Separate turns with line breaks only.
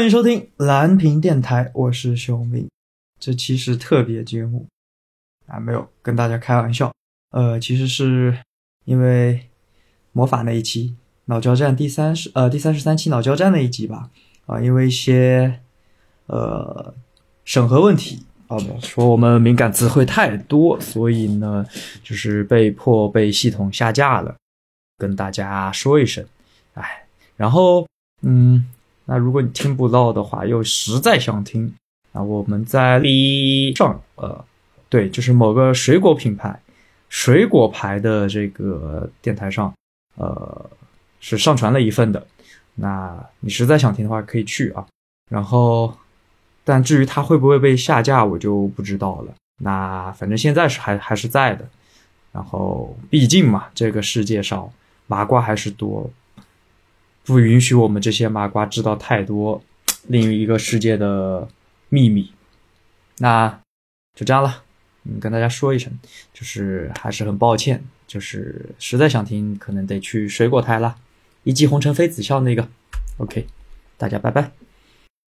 欢迎收听蓝屏电台，我是熊明。这期是特别节目啊，没有跟大家开玩笑。呃，其实是因为魔法那一期脑交战第三十呃第三十三期脑交战那一集吧啊，因为一些呃审核问题啊，说我们敏感词汇太多，所以呢就是被迫被系统下架了，跟大家说一声，哎，然后嗯。那如果你听不到的话，又实在想听，那我们在 B 上，呃，对，就是某个水果品牌、水果牌的这个电台上，呃，是上传了一份的。那你实在想听的话，可以去啊。然后，但至于它会不会被下架，我就不知道了。那反正现在是还还是在的。然后，毕竟嘛，这个世界上麻瓜还是多。不允许我们这些麻瓜知道太多另一个世界的秘密，那就这样了。嗯，跟大家说一声，就是还是很抱歉，就是实在想听，可能得去水果台了，一骑红尘妃子笑那个。OK，大家拜拜。